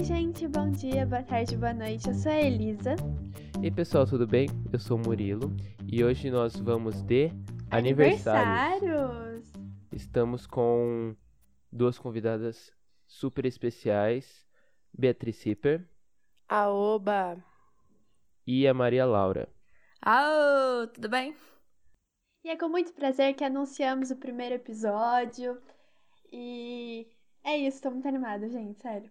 Oi, gente, bom dia, boa tarde, boa noite. Eu sou a Elisa. E aí, pessoal, tudo bem? Eu sou o Murilo e hoje nós vamos de aniversários. Aniversários. Estamos com duas convidadas super especiais, Beatriz Zipper Aoba! e a Maria Laura. Aô, tudo bem? E é com muito prazer que anunciamos o primeiro episódio. E é isso, tô muito animada, gente, sério.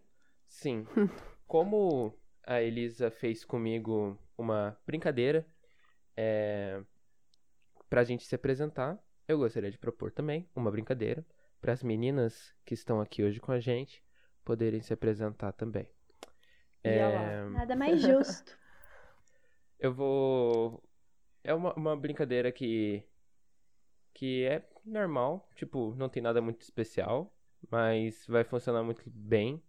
Sim, como a Elisa fez comigo uma brincadeira é, para a gente se apresentar, eu gostaria de propor também uma brincadeira para as meninas que estão aqui hoje com a gente poderem se apresentar também. Lá. É, Nada mais justo. Eu vou. É uma, uma brincadeira que. que é normal, tipo, não tem nada muito especial, mas vai funcionar muito bem,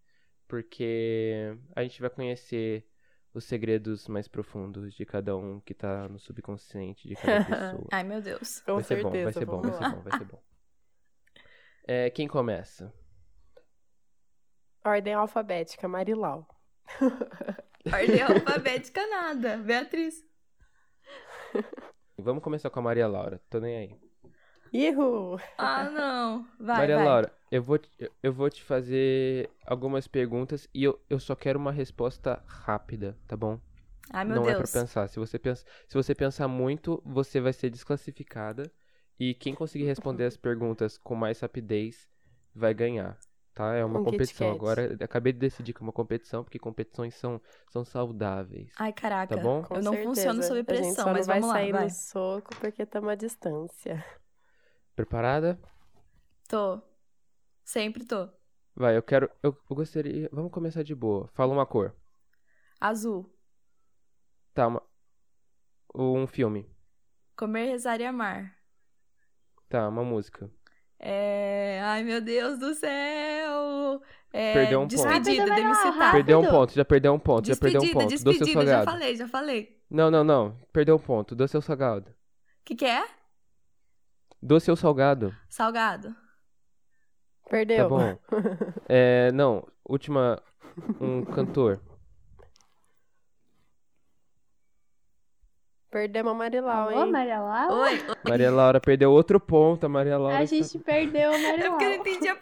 porque a gente vai conhecer os segredos mais profundos de cada um que tá no subconsciente de cada pessoa. Ai, meu Deus. Com vai ser certeza. bom, vai ser bom, vai ser bom, vai ser bom. É, quem começa? Ordem alfabética, Marilau. Ordem alfabética nada. Beatriz. Vamos começar com a Maria Laura, tô nem aí. Ihu! Ah, não. Vai, Maria vai. Laura, eu vou, te- eu- vou te fazer algumas perguntas e eu, eu só quero uma resposta rápida, tá bom? Ai, meu Não é pra Deus. pensar. Se você, pensa, se você pensar muito, você vai ser desclassificada. E quem conseguir responder as perguntas com mais rapidez vai ganhar. Tá? É uma Um Kit competição. Agora, acabei de decidir que é uma competição, porque competições são, são saudáveis. Ai, caraca. Tá bom? Com Eu não certeza. funciono sob A gente pressão, só mas não vai vamos lá, sair vai. no soco porque estamos à distância. Preparada? Tô. Sempre tô. Vai, eu quero. Eu, eu gostaria. Vamos começar de boa. Fala uma cor. Azul. Tá, uma, um filme. Comer, rezar e amar. Tá, uma música. É... Ai, meu Deus do céu. É... Perdeu um ponto. Despedida, Demi Manuel, Cetar. Perdeu um ponto, já perdeu um ponto, já perdeu um Despedida, ponto. Despedida. Já salgado? falei, já falei. Não, não, não. Perdeu um ponto. Doce ou salgado? O que que é? Doce ou salgado? Salgado. Perdeu. Tá bom. É, não, última. Um cantor. Perdemos a Marilau, Alô, hein? Maria Laura? Oi. oi. Maria Laura perdeu outro ponto. A Maria Laura. A gente perdeu a Maria É porque eu não Laura. entendi a Tá.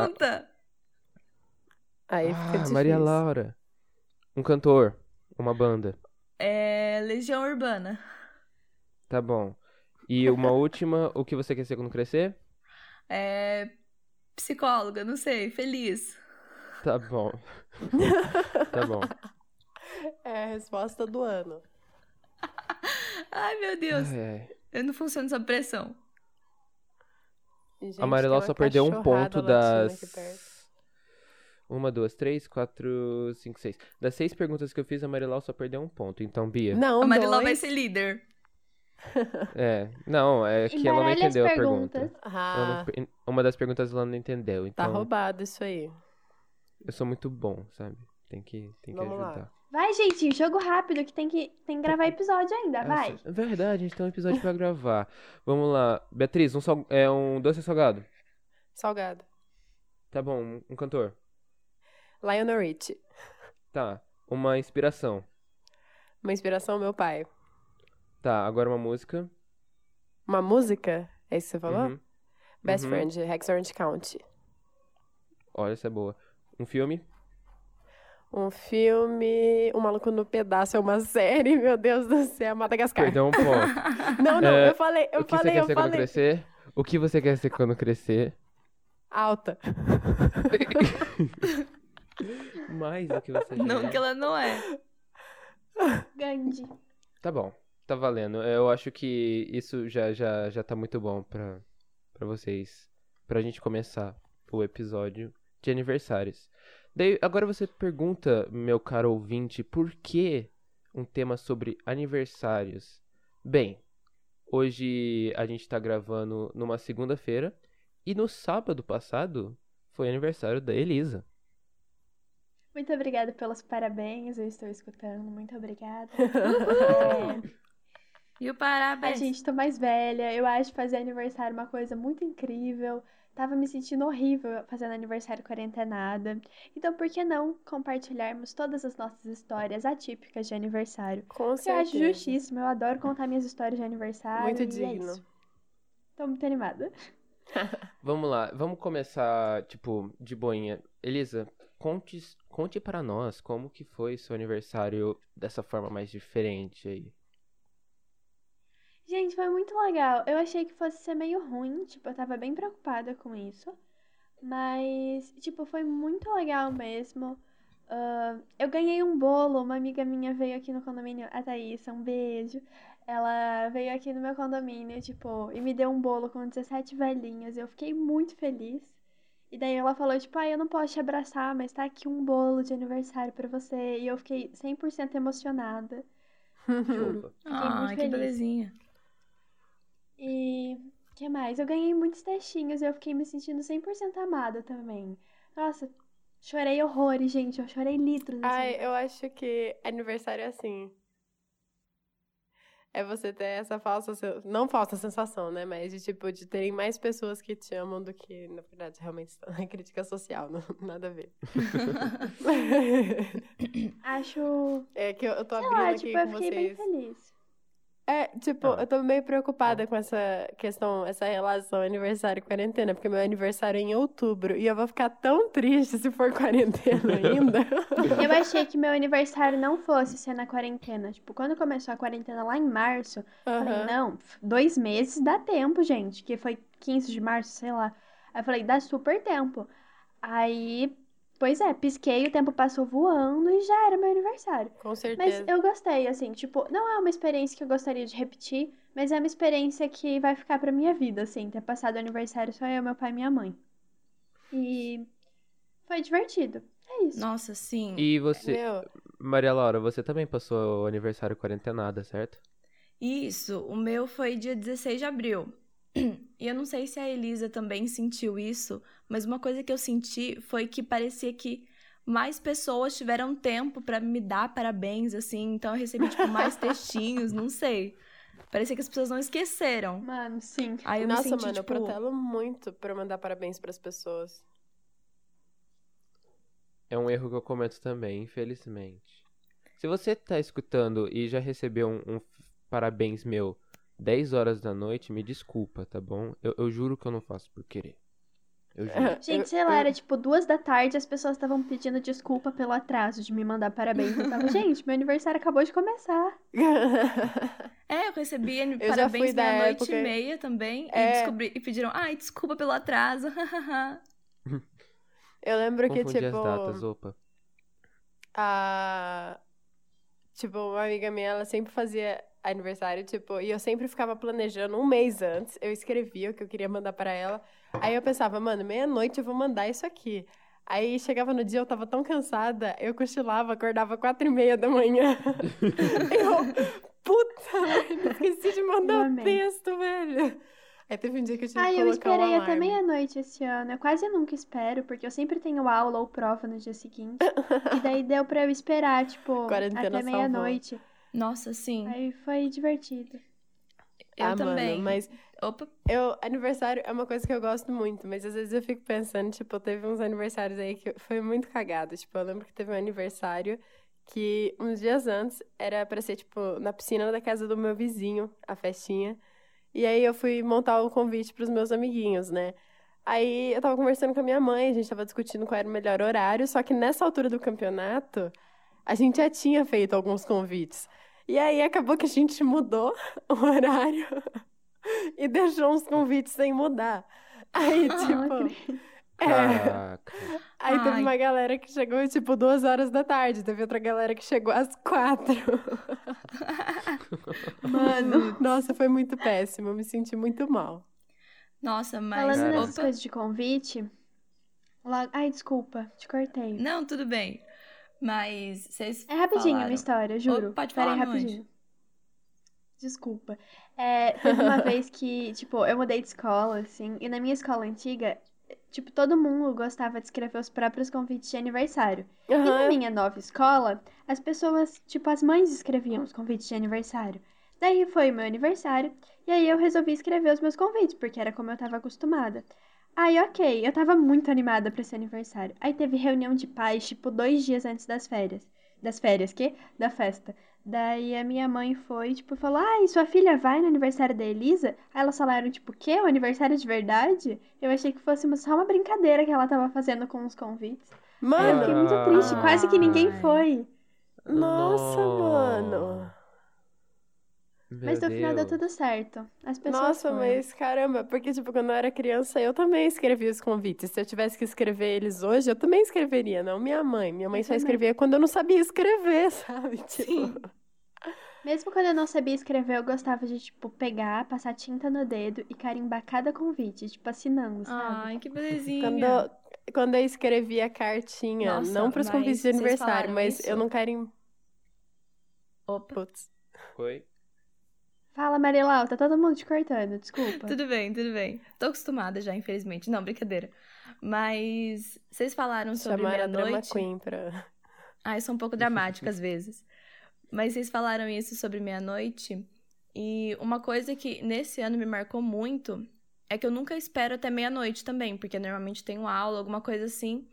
pergunta. Aí fica Ah, difícil. Maria Laura. Um cantor. Uma banda. É... Legião Urbana. Tá bom. E uma última. O que você quer ser quando crescer? É... Psicóloga, não sei. Feliz. Tá bom. tá bom. É a resposta do ano. Ai, meu Deus. Ai, ai. Eu não funciono sob pressão. Gente, A uma só perdeu um ponto das. Uma, duas, três, quatro, cinco, seis. Das seis perguntas que eu fiz, a Marilau só perdeu um ponto. Então, Bia. Não, a dois. vai ser líder. É. Não, é que ela não entendeu a pergunta. não Ah, per- uma das perguntas ela não entendeu. tá Então, roubado isso aí. eu sou muito bom, sabe? Tem que, tem que Vamos lá. ajudar. Vai, gente, jogo rápido que tem que, tem que gravar episódio ainda, vai. É verdade, a gente tem um episódio pra gravar. Vamos lá. Beatriz, um, sal... é um doce ou salgado? Salgado. Tá bom, um, um cantor. Lionel Richie. Tá. Uma inspiração. Uma inspiração, meu pai. Tá, agora uma música. Uma música? É isso que você falou? Uhum. Best Uhum. Friend, Rex Orange County. Olha, essa é boa. Um filme. Um filme. Um Maluco no Pedaço é uma série, meu Deus do céu. Madagascar. Um ponto. Não, não, É, eu falei, eu o que falei, você quer eu ser quando falei. crescer? O que você quer ser quando crescer? Alta. Mais do que você já Não é. que ela não é. Gandhi. Tá bom, tá valendo. Eu acho que isso já, já, já tá muito bom pra, pra vocês. Pra gente começar o episódio de aniversários. Daí, agora você pergunta, meu caro ouvinte, por que um tema sobre aniversários? Bem, hoje a gente tá gravando numa segunda-feira e no sábado passado foi aniversário da Elisa. Muito obrigada pelos parabéns, eu estou escutando, muito obrigada. É, E o a parabéns. gente tô mais velha, eu acho fazer aniversário uma coisa muito incrível. tava me sentindo horrível fazendo aniversário quarentenada. Então, por que não compartilharmos todas as nossas histórias atípicas de aniversário? Com Eu acho certeza. justíssimo, eu adoro contar minhas histórias de aniversário. Muito e É digno. isso. Tô muito animada. Vamos lá, vamos começar, tipo, de boinha. Elisa, conte, conte para nós como que foi seu aniversário dessa forma mais diferente aí. Gente, foi muito legal. Eu achei que fosse ser meio ruim, tipo, eu tava bem preocupada com isso. Mas, tipo, foi muito legal mesmo. Ah, eu ganhei um bolo, uma amiga minha veio aqui no condomínio, a Thaís, um beijo. Ela veio aqui no meu condomínio, tipo, e me deu um bolo com 17 velhinhas. Eu fiquei muito feliz. E daí ela falou, tipo, ah, eu não posso te abraçar, mas tá aqui um bolo de aniversário pra você. E eu fiquei 100% emocionada. Juro. Fiquei muito Ai, que feliz. belezinha. E que mais? Eu ganhei muitos textinhos e eu fiquei me sentindo 100% amada também. Nossa, chorei horrores, gente. Eu chorei litros. nesse Ai, eu acho que aniversário é assim. É você ter essa falsa, não falsa sensação, né? Mas de tipo, de terem mais pessoas que te amam do que, na verdade, realmente estão na crítica social, não, nada a ver. Acho. É que eu, eu tô abrindo lá, aqui tipo, eu com fiquei bem vocês. feliz. É, tipo, Ah. eu tô meio preocupada com essa questão, essa relação aniversário e quarentena, porque meu aniversário é em outubro e eu vou ficar tão triste se for quarentena ainda. Eu achei que meu aniversário não fosse ser na quarentena. Tipo, quando começou a quarentena lá em março, falei, Aham. não, dois meses dá tempo, gente. Que foi 15 de março, sei lá. Aí eu falei, dá super tempo. Aí, pois é, pisquei, o tempo passou voando e já era meu aniversário. Com Mas certeza. eu gostei, assim, tipo, não é uma experiência que eu gostaria de repetir, mas é uma experiência que vai ficar pra minha vida, assim, ter passado o aniversário só eu, meu pai e minha mãe. E foi divertido. É isso. Nossa, sim. E você, Meu, Maria Laura, você também passou o aniversário quarentenada, certo? Isso, o meu foi dia 16 de abril. E eu não sei se a Elisa também sentiu isso, mas uma coisa que eu senti foi que parecia que mais pessoas tiveram tempo pra me dar parabéns, assim, então eu recebi, tipo, mais textinhos, não sei. Parecia que as pessoas não esqueceram. Mano, sim. Aí eu nossa, me senti, mano, eu tipo, protelo muito pra mandar parabéns pras pessoas. É um erro que eu cometo também, infelizmente. Se você tá escutando e já recebeu um, um parabéns meu 10 horas da noite, me desculpa, tá bom? Eu, eu juro que eu não faço por querer. Eu juro. Gente, Eu- sei lá, era tipo duas da tarde, as pessoas estavam pedindo desculpa pelo atraso de me mandar parabéns. Eu tava, gente, meu aniversário acabou de começar. É, eu recebi Eu parabéns da meia-noite época- e meia também. E, É. descobri, e pediram, ai, desculpa pelo atraso. Eu lembro que, Confundi tipo, as datas, opa. a. Tipo, uma amiga minha, ela sempre fazia aniversário, tipo, e eu sempre ficava planejando um mês antes. Eu escrevia o que eu queria mandar pra ela. Aí eu pensava, mano, meia-noite eu vou mandar isso aqui. Aí chegava no dia, eu tava tão cansada, eu cochilava, acordava quatro e meia da manhã. eu, puta, velho, esqueci de mandar amei. texto, velho. Aí teve um dia que eu tive Ai, que eu colocar um esperei até alarme. meia-noite esse ano. Eu quase nunca espero, porque eu sempre tenho aula ou prova no dia seguinte. E daí deu pra eu esperar, tipo, Quarentena até meia-noite. Nossa, sim. Aí foi divertido. Eu ah, também. Mano, mas Opa, Eu, aniversário é uma coisa que eu gosto muito, mas às vezes eu fico pensando, tipo, teve uns aniversários aí que foi muito cagado. Tipo, eu lembro que teve um aniversário que uns dias antes era pra ser, tipo, na piscina da casa do meu vizinho, a festinha. E aí eu fui montar o convite pros meus amiguinhos, né? Aí eu tava conversando com a minha mãe, a gente tava discutindo qual era o melhor horário, só que nessa altura do campeonato, a gente já tinha feito alguns convites. E aí acabou que a gente mudou o horário e deixou uns convites sem mudar. Aí, tipo. é, Caraca. aí teve Ai. uma galera que chegou, tipo, duas horas da tarde. Teve outra galera que chegou às quatro. Mano. Nossa, foi muito péssimo. Eu me senti muito mal. nossa, mas. Falando Cara. nessas coisas de convite. Logo... Ai, desculpa, te cortei. Não, tudo bem. Mas vocês. É rapidinho falaram... uma história, juro. Ô, pode Peraí, falar, meu rapidinho. Desculpa. É, teve uma vez que, tipo, eu mudei de escola, assim, e na minha escola antiga, tipo, todo mundo gostava de escrever os próprios convites de aniversário. E na minha nova escola, as pessoas, tipo, as mães escreviam os convites de aniversário. Daí foi o meu aniversário, e aí eu resolvi escrever os meus convites, porque era como eu tava acostumada. Aí, ok, eu tava muito animada pra esse aniversário. Aí teve reunião de pais, tipo, dois dias antes das férias. Das férias, que? Da festa. Daí a minha mãe foi, tipo, falou: Ai, sua filha vai no aniversário da Elisa? Aí elas falaram, tipo, o quê? O aniversário de verdade? Eu achei que fosse uma- só uma brincadeira que ela tava fazendo com os convites. Aí eu Mano, fiquei muito triste, quase que ninguém foi. nossa, Nossa. mano. Mas no Meu final deu Deus. tudo certo. As pessoas Nossa, foram. mas caramba, porque, tipo, quando eu era criança, eu também escrevia os convites. Se eu tivesse que escrever eles hoje, eu também escreveria, não minha mãe. Minha mãe Eu só também. escrevia quando eu não sabia escrever, sabe? Tipo, Mesmo quando eu não sabia escrever, eu gostava de, tipo, pegar, passar tinta no dedo e carimbar cada convite, tipo, assinando, sabe? Ai, que belezinha. quando, eu, quando eu escrevia cartinha, Nossa, não pros mas convites de aniversário, mas isso? eu não quero. Opa, Putz. Foi? Fala, Marilau, tá todo mundo te cortando, desculpa. tudo bem, tudo bem. Tô acostumada já, infelizmente. Não, brincadeira. Mas vocês falaram sobre Chamaram a Drama meia-noite. Queen pra. Ah, eu sou um pouco dramática às vezes. Mas vocês falaram isso sobre meia-noite. E uma coisa que nesse ano me marcou muito é que eu nunca espero até meia-noite também, porque normalmente tenho aula, alguma coisa assim.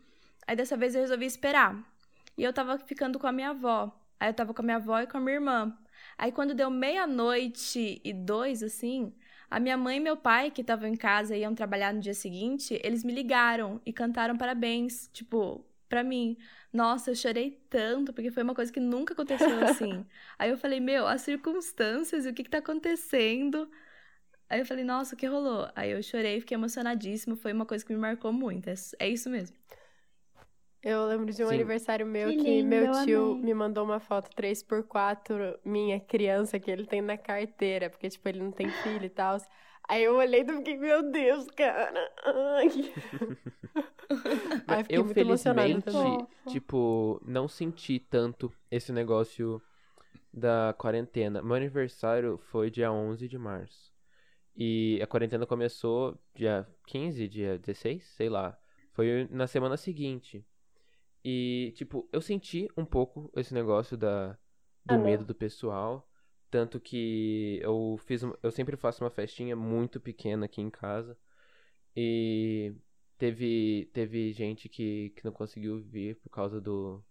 Aí dessa vez eu resolvi esperar. E eu tava ficando com a minha avó. Aí eu tava com a minha avó e com a minha irmã. Aí quando deu meia-noite e dois, assim, a minha mãe e meu pai, que estavam em casa e iam trabalhar no dia seguinte, eles me ligaram e cantaram parabéns, tipo, pra mim. Nossa, eu chorei tanto, porque foi uma coisa que nunca aconteceu assim. Aí eu falei, meu, as circunstâncias e o que que tá acontecendo? Aí eu falei, nossa, o que rolou? Aí eu chorei, fiquei emocionadíssima, foi uma coisa que me marcou muito. É, é isso mesmo. Eu lembro de um Sim. aniversário meu Que que, lindo, meu eu tio amei. me mandou uma foto 3x4 minha criança que ele tem na carteira, porque, tipo, ele não tem filho e tal. Aí eu olhei e fiquei, meu Deus, cara. Ai. Aí eu fiquei eu, muito emocionada felizmente, tipo, não senti tanto esse negócio da quarentena. Meu aniversário foi dia 11 de março. E a quarentena começou dia 15, dia 16, sei lá. Foi na semana seguinte. E, tipo, eu senti um pouco esse negócio da, do Ah, medo do pessoal. Tanto que eu fiz, eu sempre faço uma festinha muito pequena aqui em casa. E teve, teve gente que, que não conseguiu vir por causa do,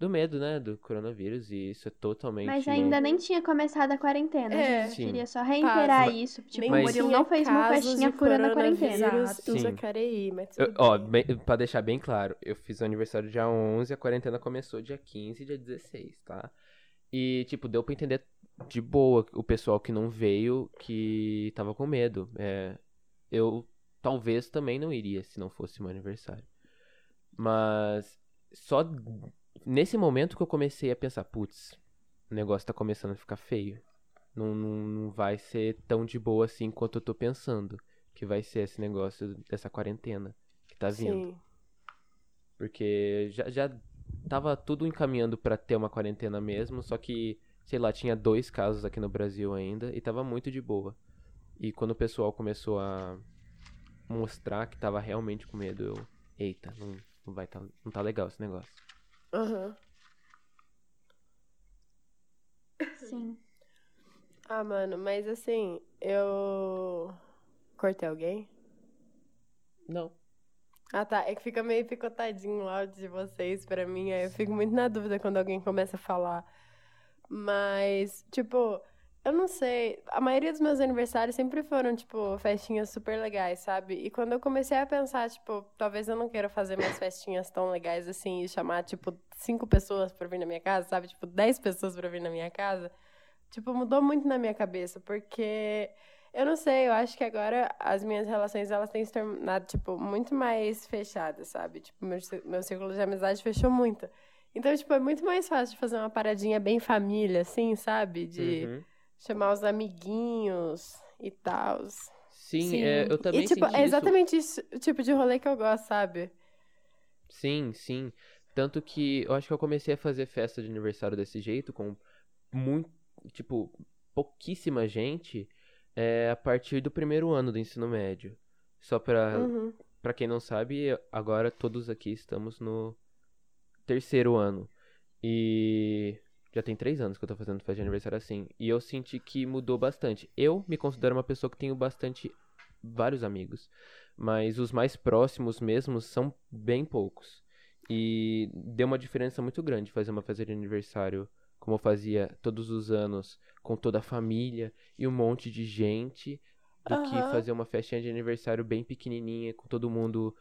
do medo, né? Do coronavírus. E isso é totalmente. Mas ainda nem tinha começado a quarentena, É. gente. Sim. Queria só reiterar isso. Tipo, o Murilo não fez uma festinha de fura na quarentena. Exato. Sim. Jacareí, mas Eu- tudo ó, bem. bem, pra deixar bem claro, eu fiz o aniversário dia 11, a quarentena começou dia 15 e dia 16, tá? E, tipo, deu pra entender de boa o pessoal que não veio, que tava com medo. É, eu talvez também não iria se não fosse meu aniversário. Mas só nesse momento que eu comecei a pensar, putz, o negócio tá começando a ficar feio. Não, não, não vai ser tão de boa assim quanto eu tô pensando que vai ser esse negócio dessa quarentena que tá vindo. Sim. Porque já, já tava tudo encaminhando pra ter uma quarentena mesmo, só que, sei lá, tinha dois casos aqui no Brasil ainda e tava muito de boa. E quando o pessoal começou a mostrar que tava realmente com medo, eu, eita, não, não vai tá, não tá legal esse negócio. Aham. Sim. Ah, mano, mas assim, eu. Cortei alguém? Não. Ah, tá. É que fica meio picotadinho o áudio de vocês pra mim. Aí eu fico muito na dúvida quando alguém começa a falar. Mas, tipo, eu não sei. A maioria dos meus aniversários sempre foram, tipo, festinhas super legais, sabe? E quando eu comecei a pensar, tipo, talvez eu não queira fazer mais festinhas tão legais assim e chamar, tipo, cinco pessoas pra vir na minha casa, sabe? Tipo, dez pessoas pra vir na minha casa. Tipo, mudou muito na minha cabeça, porque eu não sei, eu acho que agora as minhas relações elas têm se tornado, tipo, muito mais fechadas, sabe? Tipo, meu, meu círculo de amizade fechou muito. Então, tipo, é muito mais fácil de fazer uma paradinha bem família, assim, sabe? De Uhum. Chamar os amiguinhos e tal. Sim, Sim. é, eu também E, tipo, senti é isso. exatamente isso, o tipo de rolê que eu gosto, sabe? Sim, sim. Tanto que eu acho que eu comecei a fazer festa de aniversário desse jeito, com muito, tipo, pouquíssima gente, é, a partir do primeiro ano do ensino médio. Só pra, Uhum. pra quem não sabe, agora todos aqui estamos no terceiro ano. E já tem três anos que eu tô fazendo festa de aniversário assim. E eu senti que mudou bastante. Eu me considero uma pessoa que tenho bastante, vários amigos. mas os mais próximos mesmo são bem poucos. E deu uma diferença muito grande fazer uma festa de aniversário como eu fazia todos os anos, com toda a família e um monte de gente, do que Aham. fazer uma festinha de aniversário bem pequenininha, com todo mundo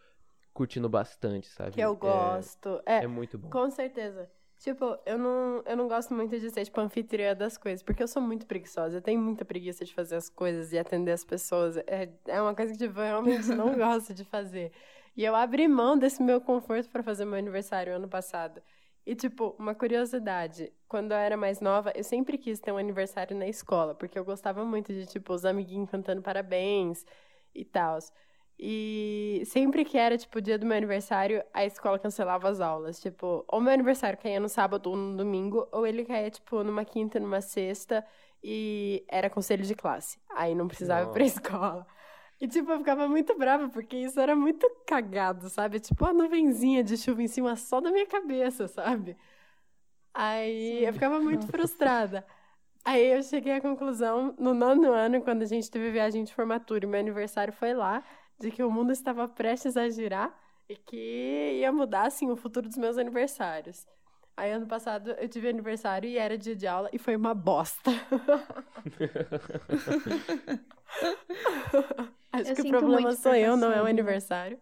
curtindo bastante, sabe? Que eu É- gosto. É, É, muito bom. com certeza. Tipo, eu não, eu não gosto muito de ser, tipo, anfitriã das coisas, porque eu sou muito preguiçosa. Eu tenho muita preguiça de fazer as coisas e atender as pessoas. É, é uma coisa que, tipo, eu realmente não gosto de fazer. E eu abri mão desse meu conforto pra fazer meu aniversário ano passado. E, tipo, uma curiosidade, quando eu era mais nova, eu sempre quis ter um aniversário na escola, porque eu gostava muito de, tipo, os amiguinhos cantando parabéns e tal. E sempre que era, tipo, o dia do meu aniversário, a escola cancelava as aulas. Tipo, ou meu aniversário caía no sábado ou no domingo, ou ele caía, tipo, numa quinta, numa sexta, e era conselho de classe. Aí não precisava ir pra escola. E, tipo, eu ficava muito brava, porque isso era muito cagado, sabe? Tipo, a nuvenzinha de chuva em cima só da minha cabeça, sabe? Aí eu ficava muito frustrada. Aí eu cheguei à conclusão, no nono ano, quando a gente teve viagem de formatura e meu aniversário foi lá, de que o mundo estava prestes a girar e que ia mudar, assim, o futuro dos meus aniversários. Aí, ano passado, eu tive aniversário e era dia de aula e foi uma bosta. Acho Eu que o problema sou eu, não é o aniversário.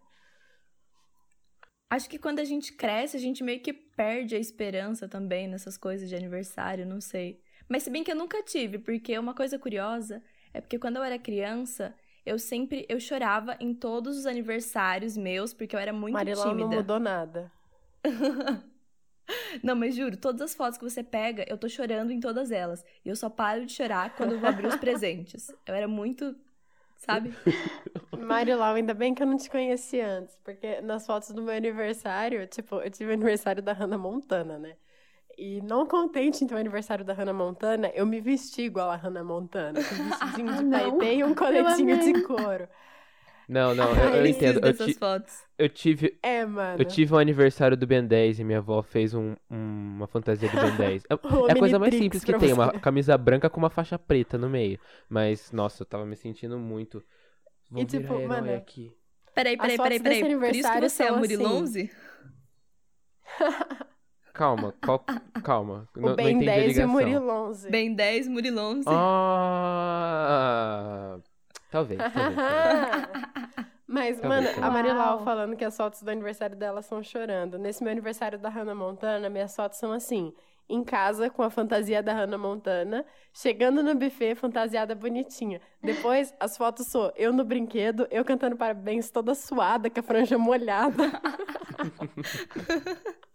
Acho que quando a gente cresce, a gente meio que perde a esperança também nessas coisas de aniversário, não sei. Mas se bem que eu nunca tive, porque uma coisa curiosa é porque quando eu era criança, eu sempre eu chorava em todos os aniversários meus, porque eu era muito Marilão não tímida. mudou nada. Não, mas juro, todas as fotos que você pega, eu tô chorando em todas elas. E eu só paro de chorar quando eu vou abrir os presentes. Eu era muito, sabe? Marilau, ainda bem que eu não te conheci antes, porque nas fotos do meu aniversário, tipo, eu tive o aniversário da Hannah Montana, né? E não contente em ter o aniversário da Hannah Montana, eu me vesti igual a Hannah Montana, com um vestidinho de paetê e um coletinho de couro. Não, não, eu, eu Preciso entendo. Eu, ti- fotos. eu tive, É, mano. eu tive um aniversário do Ben 10 e minha avó fez um- um- uma fantasia do Ben 10. É, é a coisa mais simples que tem, você. uma camisa branca com uma faixa preta no meio. Mas, nossa, eu tava me sentindo muito. Vou E, tipo, herói mano, aqui. Peraí, peraí, peraí, peraí. Por isso que você é a Murilonze? Calma, qual- calma. O não, não Ben a 10 e o. Murilo 11. Bem 10, Murilonze. Ah, talvez, talvez. talvez. Mas, Talvez, mano, a. Marilau Uau. falando que as fotos do aniversário dela são chorando. Nesse meu aniversário da Hannah Montana, minhas fotos são assim: em casa com a fantasia da Hannah Montana, chegando no buffet fantasiada bonitinha. Depois, as fotos sou eu no brinquedo, eu cantando parabéns toda suada, com a franja molhada.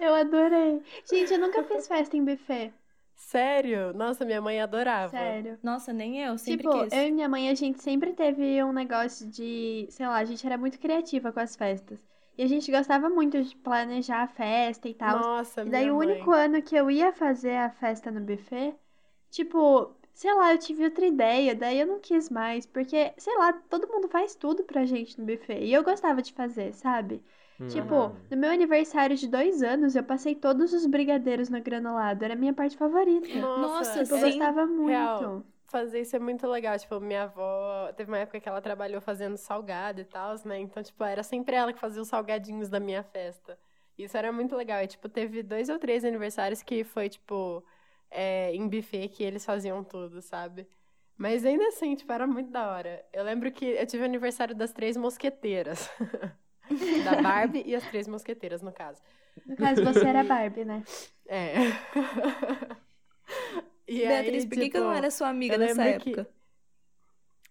Eu adorei. Gente, eu nunca fiz festa em buffet. Sério? Nossa, minha mãe adorava. Sério. Nossa, nem eu, sempre Tipo, quis. eu e minha mãe, a gente sempre teve um negócio de, sei lá, a gente era muito criativa com as festas. E a gente gostava muito de planejar a festa e tal. Nossa, E daí minha o mãe. único ano que eu ia fazer a festa no buffet, tipo, sei lá, eu tive outra ideia, daí eu não quis mais, porque, sei lá, todo mundo faz tudo pra gente no buffet. E eu gostava de fazer, sabe? Tipo, Hum. no meu aniversário de dois anos, eu passei todos os brigadeiros no granulado. Era a minha parte favorita. Nossa, Tipo, eu sim. gostava muito. real. Fazer isso é muito legal. Tipo, minha avó. Teve uma época que ela trabalhou fazendo salgado e tal, né? Então, tipo, era sempre ela que fazia os salgadinhos da minha festa. Isso era muito legal. E, tipo, teve dois ou três aniversários que foi, tipo, é, em buffet que eles faziam tudo, sabe? Mas ainda assim, tipo, era muito da hora. Eu lembro que eu tive o aniversário das três mosqueteiras. da Barbie e as três mosqueteiras, no caso. No caso, você era Barbie, né? É. E Beatriz, aí, por que, que eu não tipo, era sua amiga nessa lembro que- época?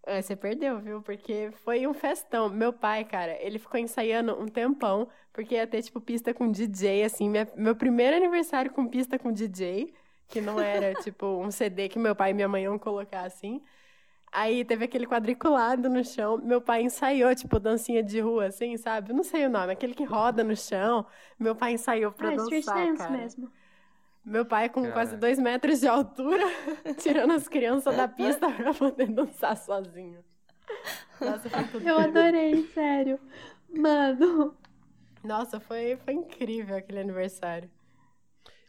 É, você perdeu, viu? Porque foi um festão. Meu pai, cara, ele ficou ensaiando um tempão, porque ia ter, tipo, pista com DJ, assim. Minha- meu primeiro aniversário com pista com DJ, que não era, tipo, um CD que meu pai e minha mãe iam colocar, assim. Aí teve aquele quadriculado no chão. Meu pai ensaiou, tipo, dancinha de rua, assim, sabe? Eu não sei o nome, aquele que roda no chão. Meu pai ensaiou pra Ah, street dançar, dance cara. mesmo. Meu pai com quase Caraca. dois metros de altura, tirando as crianças da pista pra poder dançar sozinho. Nossa, foi tudo Eu adorei, sério. Mano, Nossa, foi, foi incrível aquele aniversário.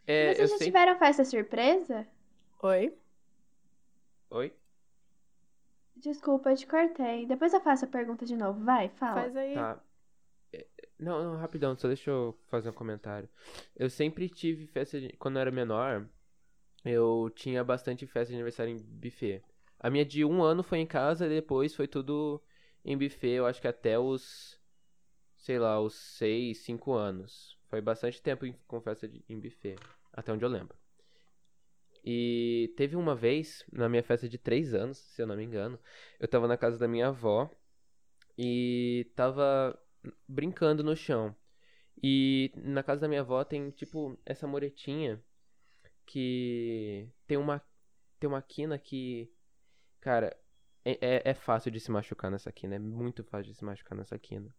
É, eu vocês já sempre... tiveram festa surpresa? Oi? Oi? Desculpa, eu te cortei. Depois eu faço a pergunta de novo. Vai, fala. Faz aí. Tá. É, Não, não, rapidão, só deixa eu fazer um comentário. Eu sempre tive festa de... Quando eu era menor, eu tinha bastante festa de aniversário em buffet. A minha de um ano foi em casa e depois foi tudo em buffet, eu acho que até os, sei lá, os seis, cinco anos. Foi bastante tempo em- com festa de, em buffet, até onde eu lembro. E teve uma vez, na minha festa de três anos, se eu não me engano, eu tava na casa da minha avó e tava brincando no chão. E na casa da minha avó tem, tipo, essa muretinha que tem uma, tem uma quina que, cara, é, é, é fácil de se machucar nessa quina, é muito fácil de se machucar nessa quina.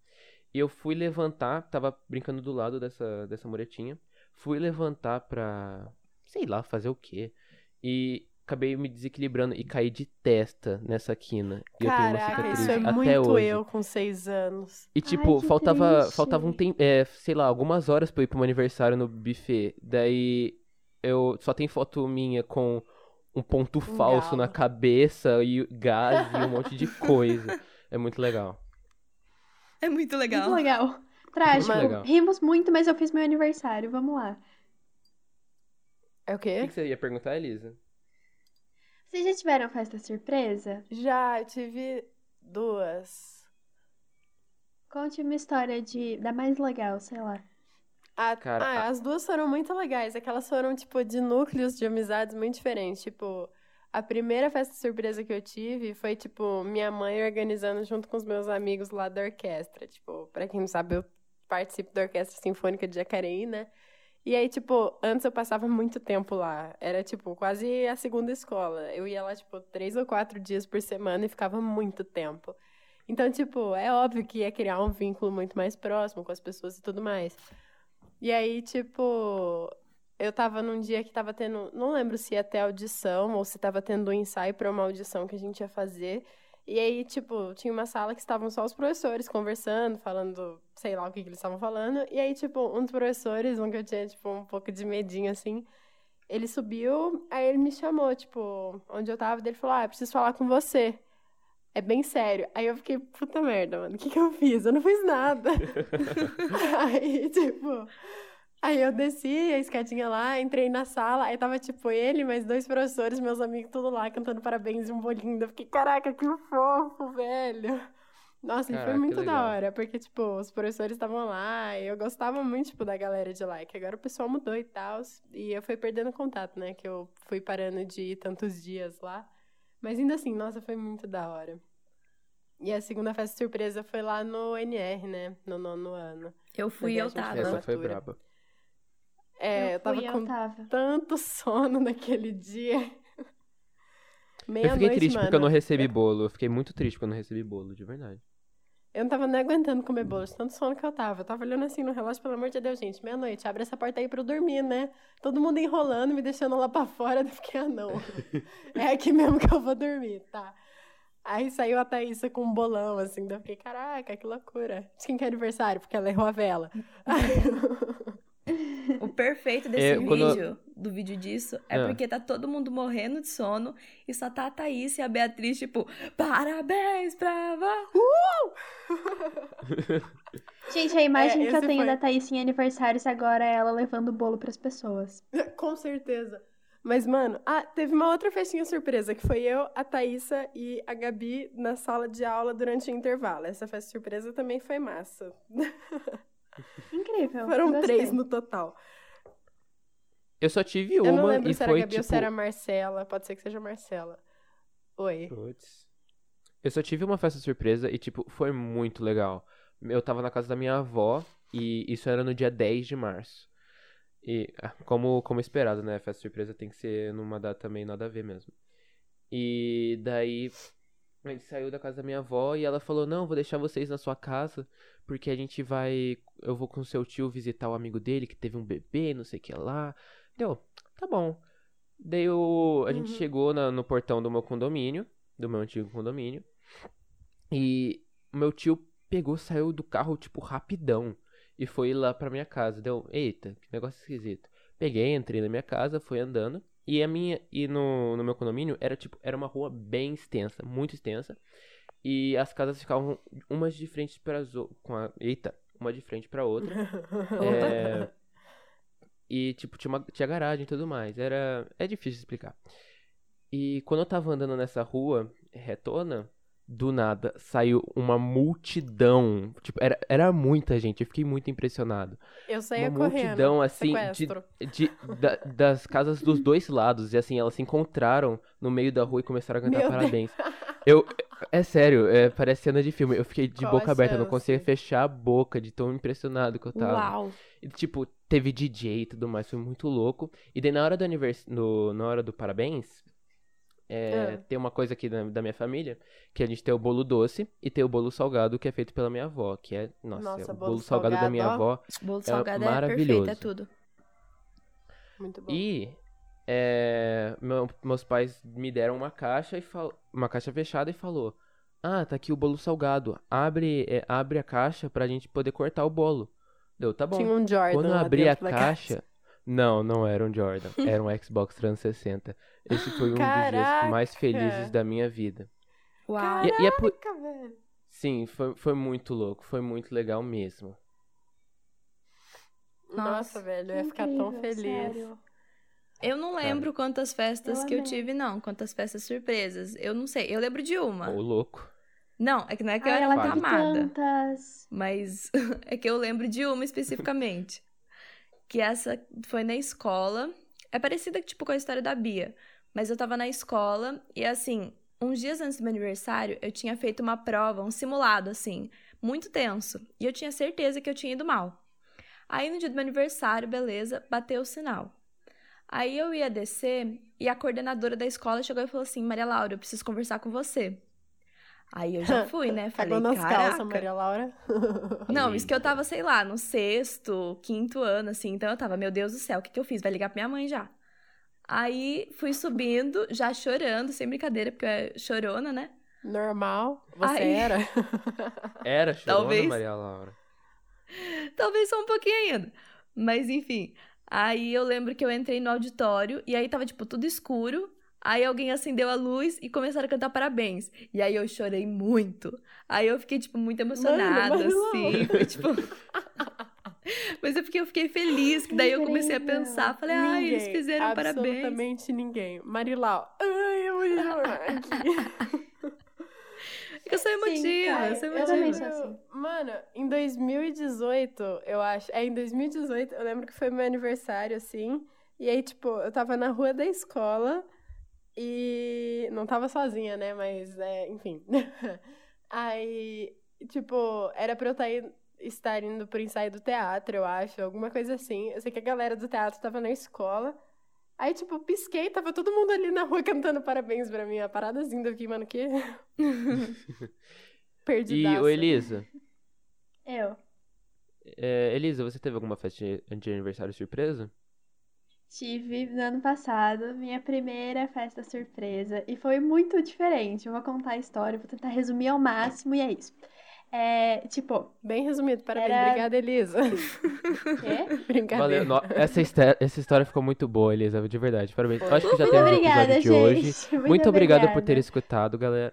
E eu fui levantar, tava brincando do lado dessa, dessa muretinha, fui levantar pra, sei lá, fazer o quê. E acabei me desequilibrando e caí de testa nessa quina. E eu tenho uma Caraca, cicatriz isso é até muito hoje. eu com seis anos. E tipo, que faltava, triste. faltava um tempo, é, sei lá, algumas horas pra eu ir pro meu aniversário no buffet. Daí eu só tem foto minha com um ponto Um falso na galo. cabeça e gás e um monte de coisa. É muito legal. É muito legal. Muito legal. Trágico. Muito legal. Rimos muito, mas eu fiz meu aniversário. Vamos lá. É o O que, quê? que você ia perguntar, Elisa? Vocês já tiveram festa surpresa? Já, eu tive duas. Conte uma história de da mais legal, sei lá. A- Cara, ah, a- as duas foram muito legais. É que elas foram, tipo, de núcleos de amizades muito diferentes. Tipo, a primeira festa surpresa que eu tive foi, tipo, minha mãe organizando junto com os meus amigos lá da orquestra. Tipo, pra quem não sabe, eu participo da Orquestra Sinfônica de Jacareí, né? E aí, tipo, antes eu passava muito tempo lá. Era, tipo, quase a segunda escola. Eu ia lá, tipo, três ou quatro dias por semana e ficava muito tempo. Então, tipo, é óbvio que ia criar um vínculo muito mais próximo com as pessoas e tudo mais. E aí, tipo, eu tava num dia que tava tendo. Não lembro se ia ter audição ou se tava tendo um ensaio pra uma audição que a gente ia fazer. E aí, tipo, tinha uma sala que estavam só os professores conversando, falando, sei lá o que, que eles estavam falando. E aí, tipo, um dos professores, um que eu tinha, tipo, um pouco de medinho assim, ele subiu, aí ele me chamou, tipo, onde eu tava, daí ele falou: Ah, eu preciso falar com você. É bem sério. Aí eu fiquei, puta merda, mano, o que que eu fiz? Eu não fiz nada. aí, tipo. Aí eu desci a escadinha lá, entrei na sala, aí tava tipo ele, mais dois professores, meus amigos, tudo lá cantando parabéns e um bolinho. Eu fiquei, caraca, que fofo, velho. Nossa, e Caraca, foi muito da hora, porque, tipo, os professores estavam lá e eu gostava muito, tipo, da galera de lá, que agora o pessoal mudou e tal, e eu fui perdendo contato, né, que eu fui parando de ir tantos dias lá. Mas ainda assim, nossa, foi muito da hora. E a segunda festa surpresa foi lá no NR, né, no nono ano. Eu fui e eu tava. Essa foi braba. É, eu, tava fui, com eu tava. tanto sono naquele dia. Eu Meia-noite, fiquei triste mano. porque eu não recebi bolo. Eu fiquei muito triste porque eu não recebi bolo, de verdade. Eu não tava nem aguentando comer bolo, de tanto sono que eu tava. Eu tava olhando assim no relógio, pelo amor de Deus, gente, meia-noite, abre essa porta aí pra eu dormir, né? Todo mundo enrolando, me deixando lá pra fora, eu fiquei, ah, não. é aqui mesmo que eu vou dormir, tá? Aí saiu a Thaísa com um bolão, assim, daí eu fiquei, caraca, que loucura. De quem que é aniversário? Porque ela errou a vela. O perfeito desse É, quando- vídeo, do vídeo disso, é Ah. porque tá todo mundo morrendo de sono e só tá a Thaís e a Beatriz, tipo, parabéns pra você. Gente, a imagem É, que eu tenho foi- da Thaís em aniversários agora é ela levando o bolo pras pessoas. Com certeza. Mas, mano, ah, teve uma outra festinha surpresa, que foi eu, a Thaísa e a Gabi na sala de aula durante o intervalo. Essa festa surpresa também foi massa. Incrível. Foram gostei. três no total. Eu só tive Eu uma não lembro e se era foi Gabi tipo. ou se era a Marcela. Pode ser que seja Marcela. Oi. Puts. Eu só tive uma festa surpresa e, tipo, foi muito legal. Eu tava na casa da minha avó e isso era no dia 10 de março. E, ah, como, como esperado, né? Festa surpresa tem que ser numa data também nada a ver mesmo. E daí a gente saiu da casa da minha avó e ela falou: Não, vou deixar vocês na sua casa porque a gente vai. Eu vou com seu tio visitar o amigo dele que teve um bebê, não sei o que lá. Deu, tá bom. Daí o- a gente Uhum. chegou na- no portão do meu condomínio, do meu antigo condomínio. E o meu tio pegou, saiu do carro, tipo, rapidão. E foi lá pra minha casa. Deu, eita, que negócio esquisito. Peguei, entrei na minha casa, fui andando. E a minha. E no, no meu condomínio era tipo, era uma rua bem extensa, muito extensa. E as casas ficavam umas de frente para as outras. Eita, uma de frente pra outra. É, e, tipo, tinha, uma, tinha garagem e tudo mais. Era. É difícil explicar. E quando eu tava andando nessa rua retona, do nada saiu uma multidão. Tipo, era, era muita gente. Eu fiquei muito impressionado. Eu saía uma correndo. multidão, assim, de, sequestro. de- da- das casas dos dois lados. E assim, elas se encontraram no meio da rua e começaram a cantar Meu parabéns. Eu. É sério, é, parece cena de filme. Eu fiquei de Qual boca aberta, eu não conseguia fechar a boca de tão impressionado que eu tava. Uau. E, tipo, teve DJ e tudo mais, foi muito louco. E daí na hora do anivers... no, na hora do parabéns, é, Ah. tem uma coisa aqui da, da minha família, que a gente tem o bolo doce e tem o bolo salgado, que é feito pela minha avó, que é, nossa, Nossa, o bolo bolo salgado, da salgado, minha ó. avó. Bolo É salgado é, perfeito, maravilhoso. é tudo. Muito bom. E é, meu- meus pais me deram uma caixa e fal... uma caixa fechada e falou: "Ah, tá aqui o bolo salgado. Abre, é, abre a caixa pra gente poder cortar o bolo." Deu, tá bom. Tinha um Jordan Quando eu abri a da caixa, não, não era um Jordan, era um Xbox 360. Esse foi um dos dias mais felizes Caraca! da minha vida. Uau. E, e é por... Caraca, velho. Sim, foi, foi muito louco, foi muito legal mesmo. Nossa, Nossa, velho, eu ia ficar tão Incrível, feliz. sério. Eu não lembro quantas festas Eu que eu tive, não. Quantas festas surpresas. Eu não sei. Eu lembro de uma. Ô, louco. Não, é que não é que eu Ai, era ela amada. tantas. Mas é que eu lembro de uma especificamente. Que essa foi na escola. É parecida tipo com a história da Bia. Mas eu tava na escola e assim, uns dias antes do meu aniversário, eu tinha feito uma prova, um simulado, assim, muito tenso. E eu tinha certeza que eu tinha ido mal. Aí no dia do meu aniversário, beleza, bateu o sinal. Aí eu ia descer e a coordenadora da escola chegou e falou assim: Maria Laura, eu preciso conversar com você. Aí eu já fui, né? Falei, Cagou nas caraca. calças, Maria Laura. Não, isso que eu tava, sei lá, no sexto, quinto ano, assim. Então eu tava, meu Deus do céu, o que, que eu fiz? Vai ligar pra minha mãe já. Aí fui subindo, já chorando, sem brincadeira, porque eu é chorona, né? Normal. Você Ai. era? Era chorona, Talvez. Maria Laura. Talvez só um pouquinho ainda. Mas enfim. Aí eu lembro que eu entrei no auditório e aí tava, tipo, tudo escuro. Aí alguém acendeu a luz e começaram a cantar parabéns. E aí eu chorei muito. Aí eu fiquei, tipo, muito emocionada, Mano, assim. Foi, tipo... Mas é porque eu fiquei feliz, que daí eu comecei a pensar. Falei, ai, eles Ninguém, fizeram parabéns. Absolutamente ninguém. Marilau. Ai, eu vou chorar aqui. Eu sou emotiva, cara, eu sou eu também emotiva. sou assim. Mano, em 2018, eu acho. É, em 2018, eu lembro que foi meu aniversário, assim. E aí, tipo, eu tava na rua da escola e. Não tava sozinha, né? Mas, é, enfim. aí, tipo, era pra eu tá estar indo pro ensaio do teatro, eu acho, alguma coisa assim. Eu sei que a galera do teatro tava na escola. Aí, tipo, pisquei, tava todo mundo ali na rua cantando parabéns pra mim. A paradazinha eu fiquei, mano, que. Perdi. E, ô Elisa, Eu. é, Elisa, você teve alguma festa de de aniversário surpresa? Tive no ano passado minha primeira festa surpresa e foi muito diferente. Eu vou contar a história, vou tentar resumir ao máximo e é isso. É, tipo, Bem resumido, parabéns. Era- Obrigada, Elisa. quê? Brincadeira. Valeu. no- essa, essa história ficou muito boa, Elisa, de verdade. Parabéns. Eu acho que já Muito temos o obrigada, episódio de gente. hoje. Muito, obrigado por ter obrigada. escutado, galera.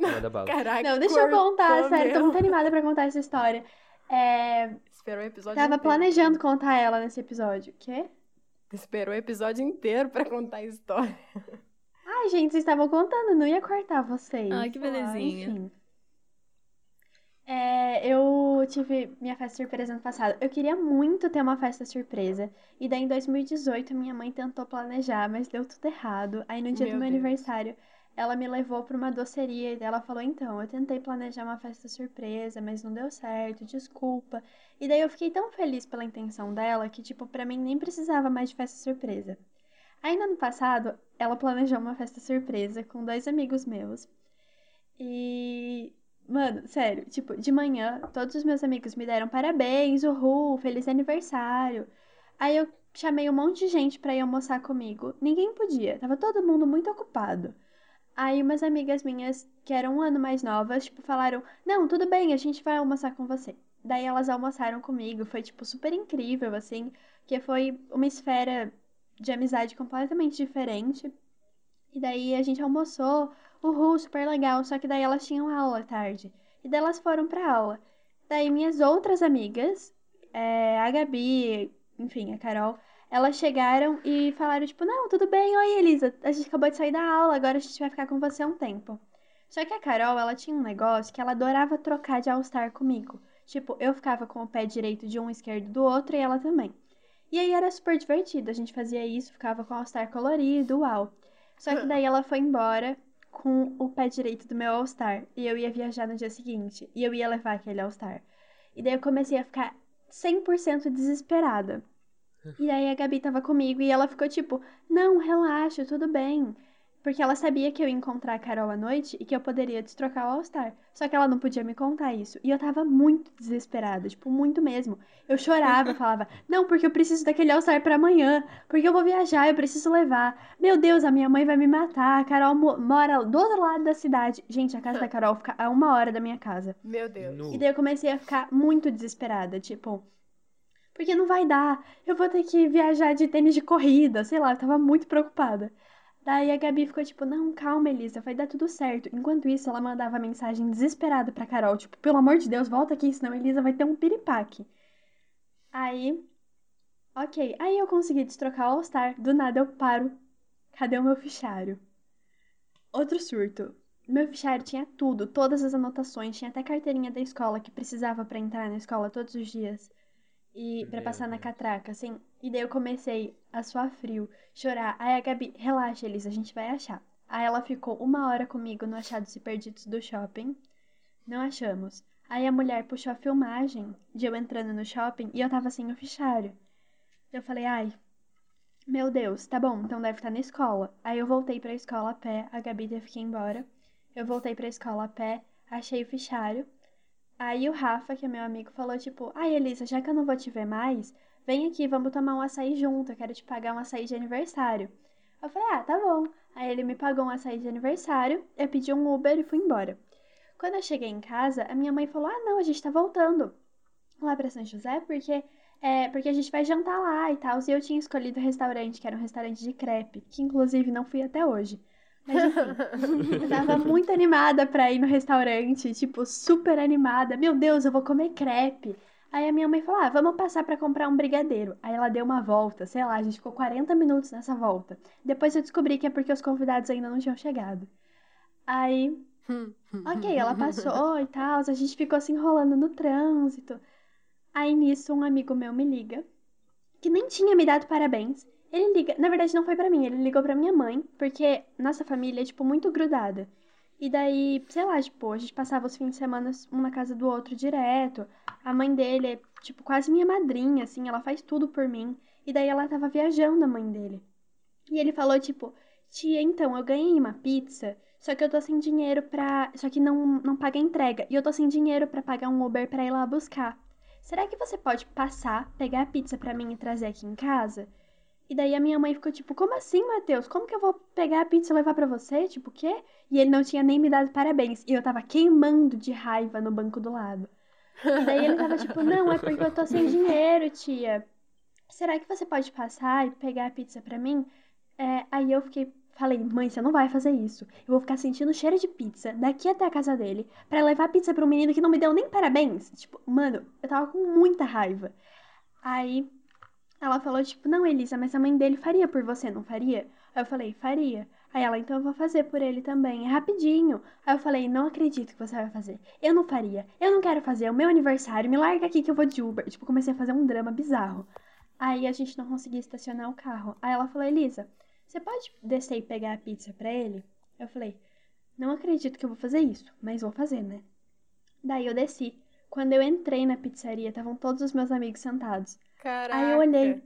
Manda bala. Caraca, Não, deixa eu contar, sério, tô muito animada pra contar essa história. É, Esperou o episódio tava inteiro. planejando contar ela nesse episódio. Quê? Esperou o episódio inteiro pra contar a história. Ai, gente, vocês estavam contando, não ia cortar vocês. Ai, que belezinha. Enfim. É, eu tive minha festa surpresa ano passado. Eu queria muito ter uma festa surpresa. E daí em 2018 minha mãe tentou planejar, mas deu tudo errado. Aí no dia Meu do meu Deus. aniversário, ela me levou pra uma doceria e ela falou: Então, eu tentei planejar uma festa surpresa, mas não deu certo, desculpa. E daí eu fiquei tão feliz pela intenção dela que, tipo, pra mim nem precisava mais de festa surpresa. Aí no ano passado, ela planejou uma festa surpresa com dois amigos meus. E, mano, sério, tipo, de manhã, todos os meus amigos me deram parabéns, uhul, feliz aniversário. Aí eu chamei um monte de gente pra ir almoçar comigo. Ninguém podia, tava todo mundo muito ocupado. Aí umas amigas minhas, que eram um ano mais novas, tipo, falaram: Não, tudo bem, a gente vai almoçar com você. Daí elas almoçaram comigo, foi, tipo, super incrível, assim, que foi uma esfera de amizade completamente diferente. E daí a gente almoçou, uhul, super legal. Só que daí elas tinham aula à tarde. E daí elas foram pra aula. Daí minhas outras amigas, é, a Gabi, enfim, a Carol, elas chegaram e falaram, tipo, não, tudo bem, oi Elisa, a gente acabou de sair da aula, agora a gente vai ficar com você um tempo. Só que a Carol, ela tinha um negócio que ela adorava trocar de All-Star comigo. Tipo, eu ficava com o pé direito de um esquerdo do outro e ela também. E aí era super divertido, a gente fazia isso, ficava com All-Star colorido, uau. Só que daí ela foi embora com o pé direito do meu All-Star. E eu ia viajar no dia seguinte. E eu ia levar aquele All-Star. E daí eu comecei a ficar 100% desesperada. E aí a Gabi tava comigo e ela ficou tipo: Não, relaxa, tudo bem. Porque ela sabia que eu ia encontrar a Carol à noite e que eu poderia destrocar o All-Star. Só que ela não podia me contar isso. E eu tava muito desesperada, tipo, muito mesmo. Eu chorava, falava, não, porque eu preciso daquele All-Star pra amanhã. Porque eu vou viajar, eu preciso levar. Meu Deus, a minha mãe vai me matar. A Carol mora do outro lado da cidade. Gente, a casa da Carol fica a uma hora da minha casa. Meu Deus. No- E daí eu comecei a ficar muito desesperada, tipo. Porque não vai dar. Eu vou ter que viajar de tênis de corrida, sei lá, eu tava muito preocupada. Daí a Gabi ficou tipo, não, calma, Elisa, vai dar tudo certo. Enquanto isso, ela mandava mensagem desesperada pra Carol, tipo, pelo amor de Deus, volta aqui, senão a Elisa vai ter um piripaque. Aí, ok, aí eu consegui destrocar o All-Star, do nada eu paro. Cadê o meu fichário? Outro surto. Meu fichário tinha tudo, todas as anotações, tinha até carteirinha da escola que precisava pra entrar na escola todos os dias. E Meu passar na catraca, assim. E daí eu comecei a suar frio, chorar. Aí a Gabi, relaxa, Elisa, a gente vai achar. Aí ela ficou uma hora comigo no Achados e Perdidos do shopping. Não achamos. Aí a mulher puxou a filmagem de eu entrando no shopping e eu tava sem o fichário. Eu falei, ai, meu Deus, tá bom, então deve estar na escola. Aí eu voltei pra escola a pé, a Gabi teve que ir embora. Eu voltei pra escola a pé, achei o fichário. Aí o Rafa, que é meu amigo, falou tipo, ai Elisa, já que eu não vou te ver mais, vem aqui, vamos tomar um açaí junto, eu quero te pagar um açaí de aniversário. Eu falei, ah, tá bom. Aí ele me pagou um açaí de aniversário, eu pedi um Uber e fui embora. Quando eu cheguei em casa, a minha mãe falou, ah não, a gente tá voltando lá pra São José, porque é, porque a gente vai jantar lá e tal. E eu tinha escolhido o restaurante, que era um restaurante de crepe, que inclusive não fui até hoje. Mas enfim, eu tava muito animada pra ir no restaurante, tipo, super animada. Meu Deus, eu vou comer crepe. Aí a minha mãe falou: ah, vamos passar pra comprar um brigadeiro. Aí ela deu uma volta, sei lá, a gente ficou 40 minutos nessa volta. Depois eu descobri que é porque os convidados ainda não tinham chegado. Aí Ok, ela passou e tal, a gente ficou se enrolando no trânsito. Aí nisso um amigo meu me liga, que nem tinha me dado parabéns. Ele liga, na verdade não foi pra mim, ele ligou pra minha mãe, porque nossa família é tipo muito grudada. E daí, sei lá, tipo, a gente passava os fins de semana um na casa do outro direto. A mãe dele é tipo quase minha madrinha, assim, ela faz tudo por mim. E daí ela tava viajando a mãe dele. E ele falou tipo: "Tia, então eu ganhei uma pizza, só que eu tô sem dinheiro pra. Só que não, não paga a entrega. E eu tô sem dinheiro pra pagar um Uber pra ir lá buscar. Será que você pode passar, pegar a pizza pra mim e trazer aqui em casa? E daí a minha mãe ficou tipo, como assim, Matheus? Como que eu vou pegar a pizza e levar pra você? Tipo, o quê? E ele não tinha nem me dado parabéns. E eu tava queimando de raiva no banco do lado. E daí ele tava tipo, não, é porque eu tô sem dinheiro, tia. Será que você pode passar e pegar a pizza pra mim? É, aí eu fiquei, falei, mãe, você não vai fazer isso. Eu vou ficar sentindo cheiro de pizza daqui até a casa dele pra levar pizza pra um menino que não me deu nem parabéns. Tipo, mano, eu tava com muita raiva. Aí ela falou, tipo, não, Elisa, mas a mãe dele faria por você, não faria? Aí eu falei, faria. Aí ela, então eu vou fazer por ele também, é rapidinho. Aí eu falei, não acredito que você vai fazer. Eu não faria, eu não quero fazer, é o meu aniversário, me larga aqui que eu vou de Uber. Tipo, comecei a fazer um drama bizarro. Aí a gente não conseguia estacionar o carro. Aí ela falou, Elisa, você pode descer e pegar a pizza pra ele? Eu falei, não acredito que eu vou fazer isso, mas vou fazer, né? Daí eu desci. Quando eu entrei na pizzaria, estavam todos os meus amigos sentados. Caraca. Aí eu olhei.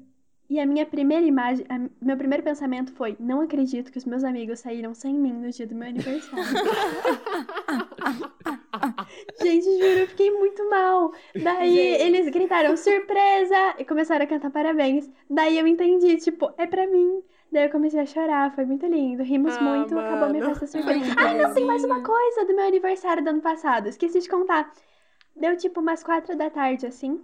E a minha primeira imagem, a- meu primeiro pensamento foi: não acredito que os meus amigos saíram sem mim no dia do meu aniversário. Gente, juro, eu fiquei muito mal. Daí Gente. eles gritaram surpresa e começaram a cantar parabéns. Daí eu entendi, tipo, é pra mim. Daí eu comecei a chorar, foi muito lindo. Rimos Ah, muito, acabou minha mano. festa surpresa. Ah, não, tem mais uma coisa do meu aniversário do ano passado. Esqueci de contar. Deu tipo umas quatro da tarde, assim.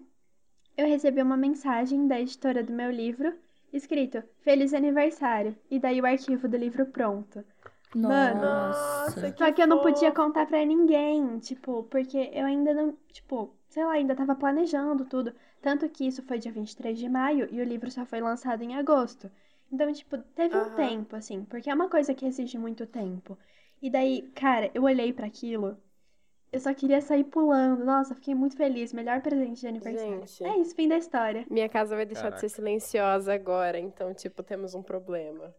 Eu recebi uma mensagem da editora do meu livro escrito Feliz Aniversário. E daí o arquivo do livro pronto. Mano. Nossa, Só que eu não podia contar pra ninguém, tipo, porque eu ainda não, tipo, sei lá, ainda tava planejando tudo. Tanto que isso foi dia 23 de maio e o livro só foi lançado em agosto. Então, tipo, teve um Aham. tempo, assim, porque é uma coisa que exige muito tempo. E daí, cara, eu olhei pra aquilo, eu só queria sair pulando. Nossa, fiquei muito feliz. Melhor presente de aniversário. Gente. É isso, fim da história. Minha casa vai deixar de Caraca. ser silenciosa agora, então, tipo, temos um problema.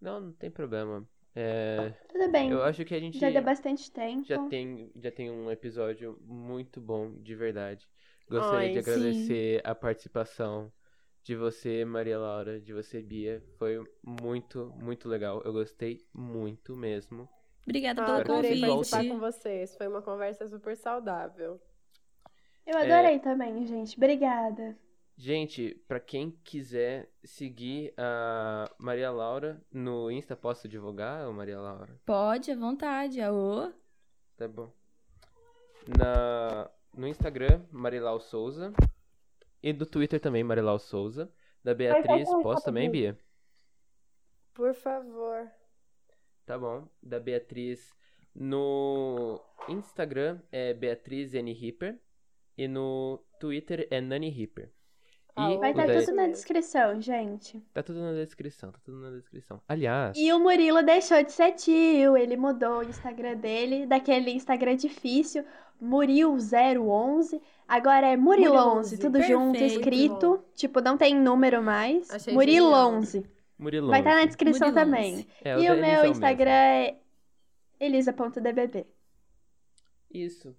Não, não tem problema. É, Tudo bem. eu acho que a gente Já deu bastante tempo. já tem, já tem um episódio muito bom, de verdade. Gostaria Ai, de sim. agradecer a participação de você, Maria Laura, de você, Bia. Foi muito, muito legal. Eu gostei muito mesmo. Obrigada Ah, pelo adorei participar com vocês. Foi uma conversa super saudável. Eu adorei também, gente. Obrigada. Gente, pra quem quiser seguir a Maria Laura no Insta, posso divulgar, Maria Laura? Pode, à vontade. Aô. Tá bom. Na, no Instagram, Marilau Souza. E do Twitter também, Marilau Souza. Da Beatriz, posso também, Bia? Por favor. Tá bom. Da Beatriz no Instagram é Beatriz N. Ripper. E no Twitter é Nani Ripper. Ah, E Vai estar da- tudo na descrição, gente. Tá tudo na descrição, tá tudo na descrição. Aliás, E o Murilo deixou de ser tio. Ele mudou o Instagram dele, daquele Instagram difícil, Muril011. Agora é Murilo11, Murilo11, tudo junto, perfeito. escrito. Tipo, não tem número mais. Achei Murilo11. Murilão. Vai estar na descrição Murilo11. também. É, e o Elisa é meu mesmo. Instagram é elisa.dbb. Isso.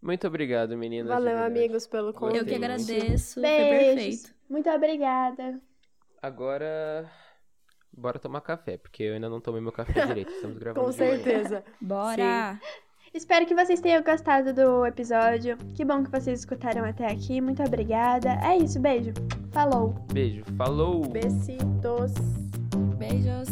Muito obrigado, meninas. Valeu, amigos, pelo convite. Eu que agradeço. Foi perfeito. Muito obrigada. Agora, bora tomar café, porque eu ainda não tomei meu café direito. Estamos gravando Com certeza. Bora. Espero que vocês tenham gostado do episódio. Que bom que vocês escutaram até aqui. Muito obrigada. É isso, beijo. Falou. Beijo, falou! Besitos. Beijos.